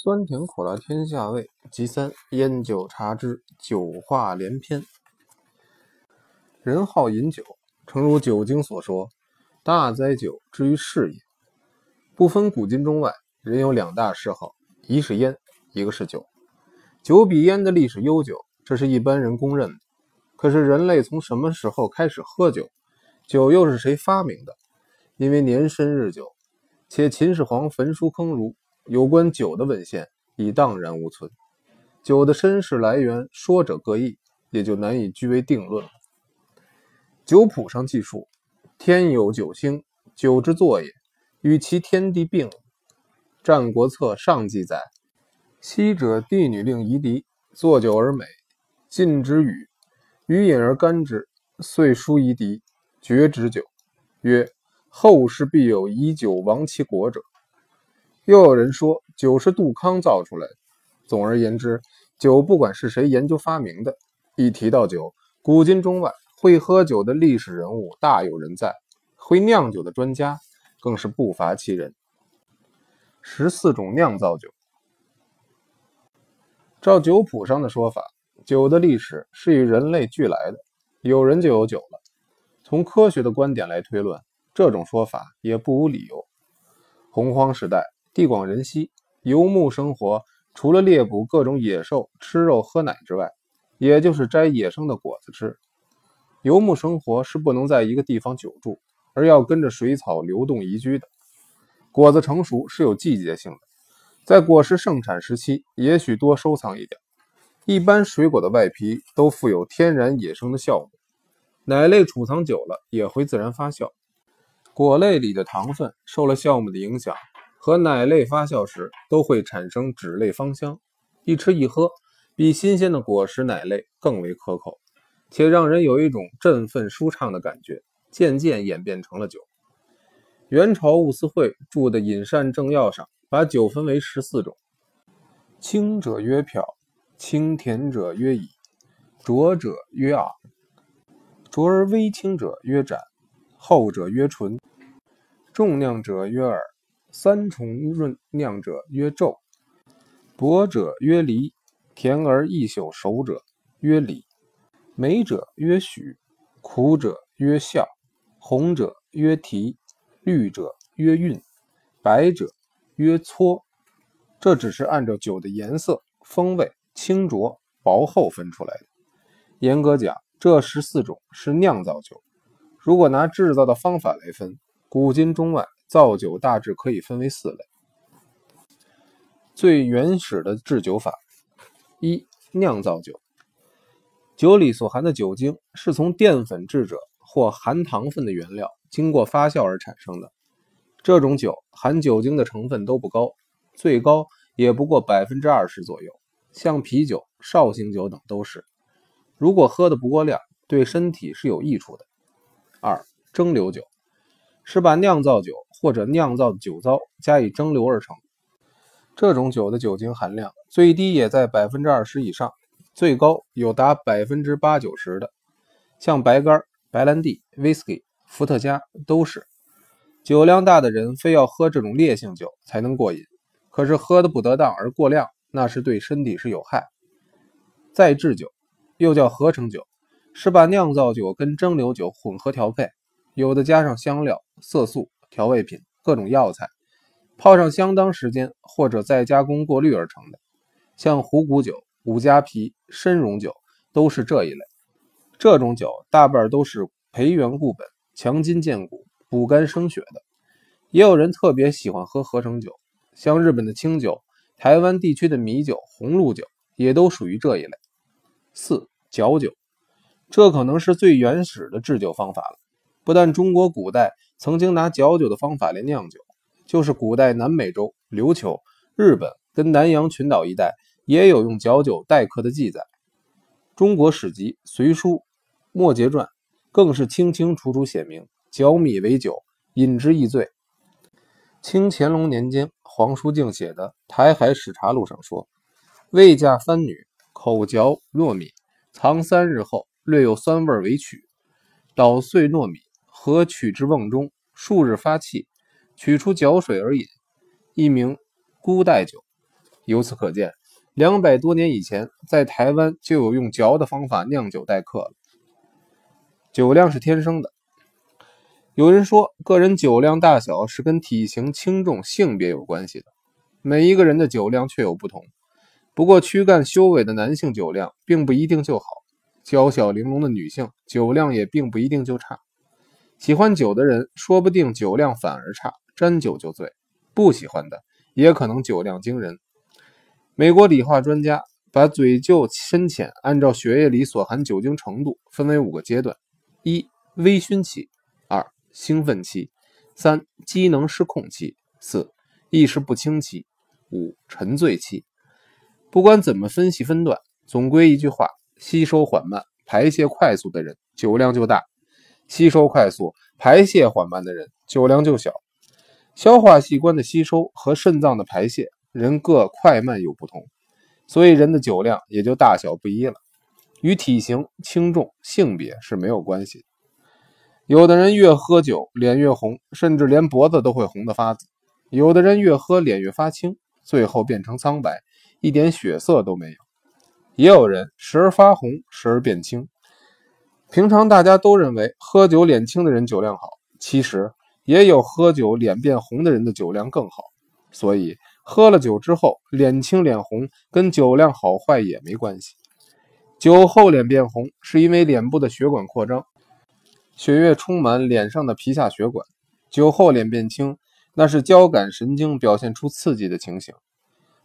酸甜苦辣天下味，其三烟酒茶之酒话连篇。人好饮酒，诚如《酒经》所说：“大哉酒，之于世也。”不分古今中外，人有两大嗜好，一是烟，一个是酒。酒比烟的历史悠久，这是一般人公认的。可是人类从什么时候开始喝酒？酒又是谁发明的？因为年深日久，且秦始皇焚书坑儒。有关酒的文献已荡然无存，酒的身世来源说者各异，也就难以据为定论。酒谱上记述：“天有九星，酒之作也，与其天地并。”《战国策》上记载：“昔者帝女令夷狄作酒而美，尽之禹，禹饮而干之，遂书夷狄绝之酒，曰：后世必有以酒亡其国者。”又有人说酒是杜康造出来的。总而言之，酒不管是谁研究发明的，一提到酒，古今中外会喝酒的历史人物大有人在，会酿酒的专家更是不乏其人。十四种酿造酒，照酒谱上的说法，酒的历史是与人类俱来的，有人就有酒了。从科学的观点来推论，这种说法也不无理由。洪荒时代。地广人稀，游牧生活除了猎捕各种野兽、吃肉喝奶之外，也就是摘野生的果子吃。游牧生活是不能在一个地方久住，而要跟着水草流动移居的。果子成熟是有季节性的，在果实盛产时期，也许多收藏一点。一般水果的外皮都富有天然野生的酵母，奶类储藏久了也会自然发酵，果类里的糖分受了酵母的影响。和奶类发酵时都会产生脂类芳香，一吃一喝，比新鲜的果实奶类更为可口，且让人有一种振奋舒畅的感觉，渐渐演变成了酒。元朝兀思蕙著的《饮膳正要》上把酒分为十四种：清者曰漂，清甜者曰乙，浊者曰昂，浊而微清者曰盏，后者曰醇，重酿者曰耳。三重润酿者曰昼，薄者曰梨，甜而易朽熟者曰李，美者曰许，苦者曰笑，红者曰提，绿者曰韵，白者曰搓。这只是按照酒的颜色、风味、清浊、薄厚分出来的。严格讲，这十四种是酿造酒。如果拿制造的方法来分，古今中外。造酒大致可以分为四类。最原始的制酒法：一、酿造酒。酒里所含的酒精是从淀粉制者或含糖分的原料经过发酵而产生的。这种酒含酒精的成分都不高，最高也不过百分之二十左右。像啤酒、绍兴酒等都是。如果喝的不过量，对身体是有益处的。二、蒸馏酒。是把酿造酒或者酿造的酒糟加以蒸馏而成。这种酒的酒精含量最低也在百分之二十以上，最高有达百分之八九十的。像白干、白兰地、威士忌、伏特加都是。酒量大的人非要喝这种烈性酒才能过瘾，可是喝的不得当而过量，那是对身体是有害。再制酒又叫合成酒，是把酿造酒跟蒸馏酒混合调配。有的加上香料、色素、调味品、各种药材，泡上相当时间，或者再加工过滤而成的，像虎骨酒、五加皮、参茸酒都是这一类。这种酒大半都是培元固本、强筋健骨、补肝生血的。也有人特别喜欢喝合成酒，像日本的清酒、台湾地区的米酒、红露酒也都属于这一类。四嚼酒，这可能是最原始的制酒方法了。不但中国古代曾经拿嚼酒的方法来酿酒，就是古代南美洲、琉球、日本跟南洋群岛一带也有用嚼酒待客的记载。中国史籍《隋书·末节传》更是清清楚楚写明：嚼米为酒，饮之易醉。清乾隆年间，黄书静写的《台海史查录》上说：“未嫁番女，口嚼糯米，藏三日后，略有酸味为取，捣碎糯米。”何取之瓮中，数日发气，取出搅水而饮，一名孤代酒。由此可见，两百多年以前，在台湾就有用嚼的方法酿酒待客了。酒量是天生的。有人说，个人酒量大小是跟体型轻重、性别有关系的。每一个人的酒量确有不同。不过，躯干修伟的男性酒量并不一定就好，娇小玲珑的女性酒量也并不一定就差。喜欢酒的人，说不定酒量反而差，沾酒就醉；不喜欢的，也可能酒量惊人。美国理化专家把醉酒深浅按照血液里所含酒精程度分为五个阶段：一、微醺期；二、兴奋期；三、机能失控期；四、意识不清期；五、沉醉期。不管怎么分析分段，总归一句话：吸收缓慢、排泄快速的人酒量就大；吸收快速、排泄缓慢的人酒量就小。消化器官的吸收和肾脏的排泄，人各快慢有不同，所以人的酒量也就大小不一了，与体型轻重、性别是没有关系。有的人越喝酒脸越红，甚至连脖子都会红得发紫；有的人越喝脸越发青，最后变成苍白。一点血色都没有，也有人时而发红，时而变青。平常大家都认为喝酒脸青的人酒量好，其实也有喝酒脸变红的人的酒量更好。所以喝了酒之后脸青脸红跟酒量好坏也没关系。酒后脸变红是因为脸部的血管扩张，血液充满脸上的皮下血管；酒后脸变青，那是交感神经表现出刺激的情形。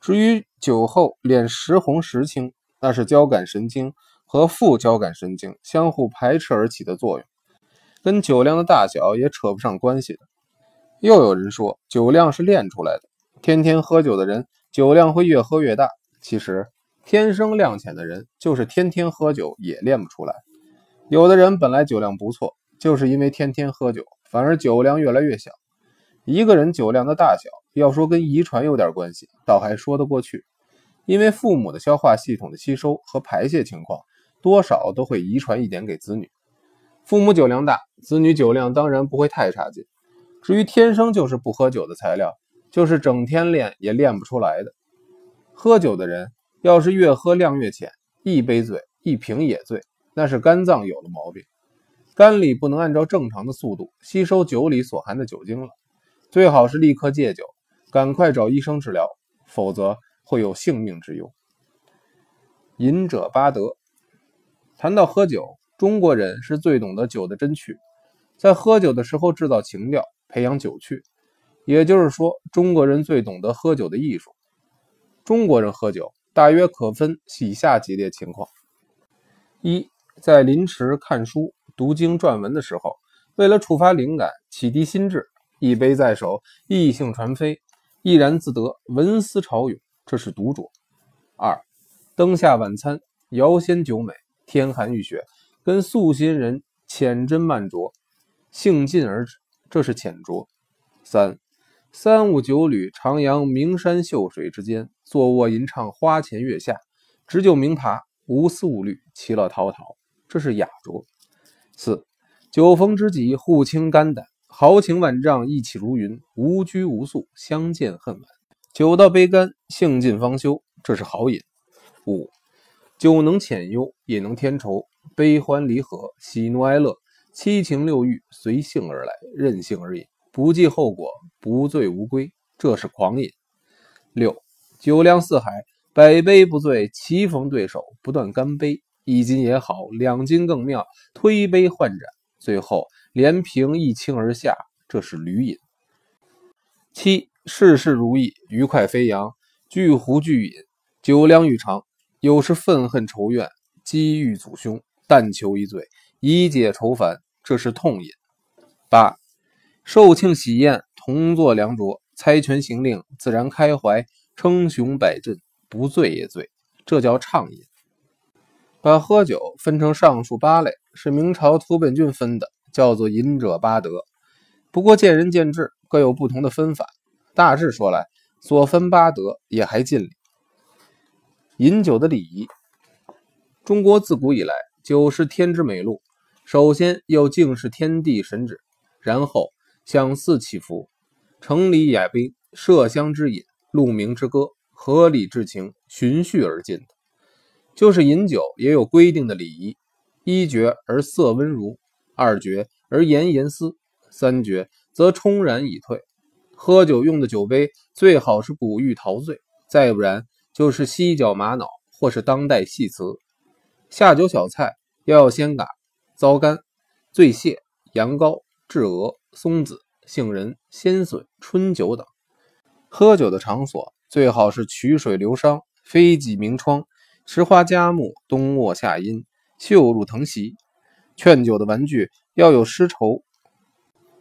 至于酒后脸时红时青，那是交感神经和副交感神经相互排斥而起的作用，跟酒量的大小也扯不上关系的。又有人说酒量是练出来的，天天喝酒的人酒量会越喝越大。其实天生量浅的人就是天天喝酒也练不出来。有的人本来酒量不错，就是因为天天喝酒，反而酒量越来越小。一个人酒量的大小。要说跟遗传有点关系，倒还说得过去，因为父母的消化系统的吸收和排泄情况，多少都会遗传一点给子女。父母酒量大，子女酒量当然不会太差劲。至于天生就是不喝酒的材料，就是整天练也练不出来的。喝酒的人要是越喝量越浅，一杯醉一瓶也醉，那是肝脏有了毛病，肝里不能按照正常的速度吸收酒里所含的酒精了，最好是立刻戒酒。赶快找医生治疗，否则会有性命之忧。饮者八德，谈到喝酒，中国人是最懂得酒的真趣，在喝酒的时候制造情调，培养酒趣。也就是说，中国人最懂得喝酒的艺术。中国人喝酒大约可分以下几列情况：一，在临池看书、读经、撰文的时候，为了触发灵感、启迪心智，一杯在手，意兴传飞。毅然自得，文思潮涌，这是独酌。二，灯下晚餐，遥先酒美，天寒欲雪，跟素心人浅斟慢酌，兴尽而止，这是浅酌。三，三五九旅，徜徉名山秀水之间，坐卧吟唱花前月下，执酒鸣茶，无思无虑，其乐陶陶，这是雅酌。四，酒逢知己，互倾肝胆。豪情万丈，意气如云，无拘无束，相见恨晚。酒到杯干，兴尽方休，这是好饮。五，酒能遣忧，也能添愁，悲欢离合，喜怒哀乐，七情六欲，随性而来，任性而饮，不计后果，不醉无归，这是狂饮。六，酒量四海，百杯不醉，棋逢对手，不断干杯，一斤也好，两斤更妙，推杯换盏，最后。连平一倾而下，这是驴饮。七事事如意，愉快飞扬，巨壶巨饮，酒量愈长。有时愤恨仇怨，积郁祖凶，但求一醉，以解愁烦，这是痛饮。八寿庆喜宴，同坐良酌，猜拳行令，自然开怀，称雄摆阵，不醉也醉，这叫畅饮。把喝酒分成上述八类，是明朝图本俊分的。叫做饮者八德，不过见仁见智，各有不同的分法。大致说来，所分八德也还尽理。饮酒的礼仪，中国自古以来，酒是天之美禄。首先要敬视天地神旨，然后向祀祈福，城里雅宾，麝香之饮，鹿鸣之歌，合理之情，循序而进的。就是饮酒也有规定的礼仪：一绝而色温如，二绝而言言思，三绝则冲然以退。喝酒用的酒杯最好是古玉陶醉，再不然就是犀角玛瑙或是当代细瓷。下酒小菜要有仙嘎、糟干、醉蟹、羊羔、雉鹅、松子、杏仁、鲜笋、春酒等。喝酒的场所最好是曲水流觞、飞几明窗、石花佳木、冬卧夏阴、绣入藤席。劝酒的玩具要有丝绸、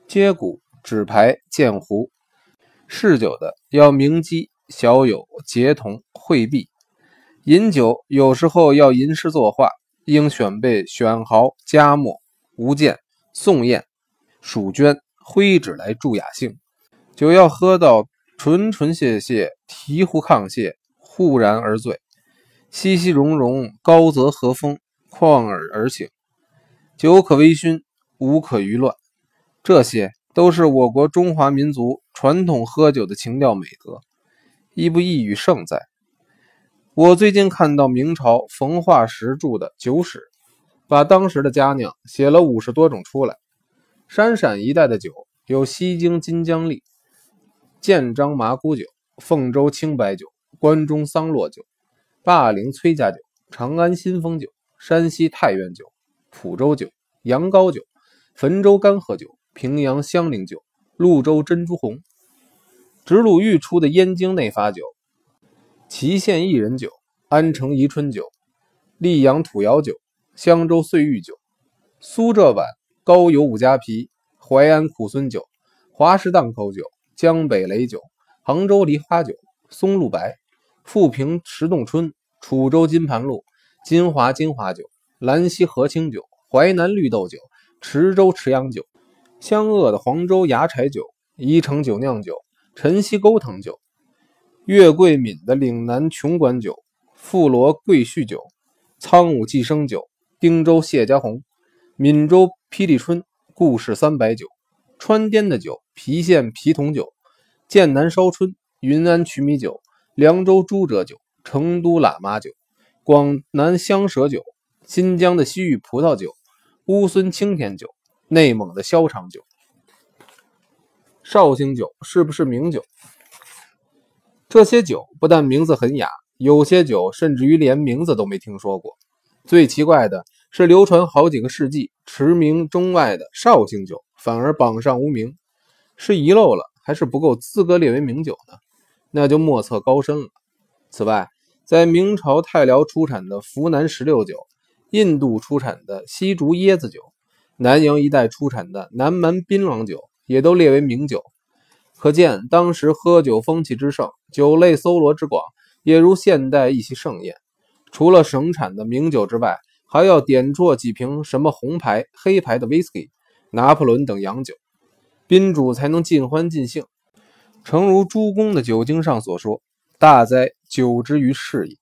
接骨、纸牌、剑壶。嗜酒的要鸣鸡、小友、结同、会毕。饮酒有时候要吟诗作画，应选备选毫、佳墨、吴剑、宋砚、蜀绢、徽纸来助雅兴。酒要喝到纯纯谢谢，醍醐亢泻，忽然而醉，熙熙融融，高则和风，旷耳而醒。酒可微醺，无可娱乱。这些都是我国中华民族传统喝酒的情调美德，亦不异于盛在。我最近看到明朝冯化石著的《酒史》，把当时的佳酿写了五十多种出来。山陕一带的酒有西京金江利、建章麻姑酒、凤州青白酒、关中桑洛酒、霸陵崔家酒、长安新丰酒、山西太原酒、蒲州酒、羊羔酒、汾州干河酒、平阳香菱酒、潞州珍珠红、直鲁豫出的燕京内发酒。祁县薏仁酒、安城宜春酒、溧阳土窑酒、襄州碎玉酒、苏浙皖高邮五加皮、淮安苦孙酒、华氏档口酒、江北雷酒、杭州梨花酒、松露白、富平石洞春、楚州金盘露、金华金华酒、兰溪和清酒、淮南绿豆酒、池州池阳酒、湘鄂的黄州芽柴酒、宜城酒酿酒、辰溪沟藤酒。岳桂敏的岭南琼馆酒、富罗桂序酒、苍武寄生酒、汀州谢家红、闽州霹雳春、故事三百酒、川滇的酒、郫县皮桶酒、剑南烧春、云安曲米酒、凉州朱哲酒、成都喇嘛酒、广南香蛇酒、新疆的西域葡萄酒、乌孙青天酒、内蒙的萧长酒、绍兴酒是不是名酒？这些酒不但名字很雅，有些酒甚至于连名字都没听说过。最奇怪的是，流传好几个世纪、驰名中外的绍兴酒，反而榜上无名，是遗漏了，还是不够资格列为名酒呢？那就莫测高深了。此外，在明朝太辽出产的福南石榴酒、印度出产的西竹椰子酒、南洋一带出产的南蛮槟榔酒，也都列为名酒。可见当时喝酒风气之盛，酒类搜罗之广，也如现代一席盛宴。除了省产的名酒之外，还要点啜几瓶什么红牌、黑牌的威士忌、拿破仑等洋酒，宾主才能尽欢尽兴。诚如诸公的《酒经》上所说：“大哉酒之于世也。”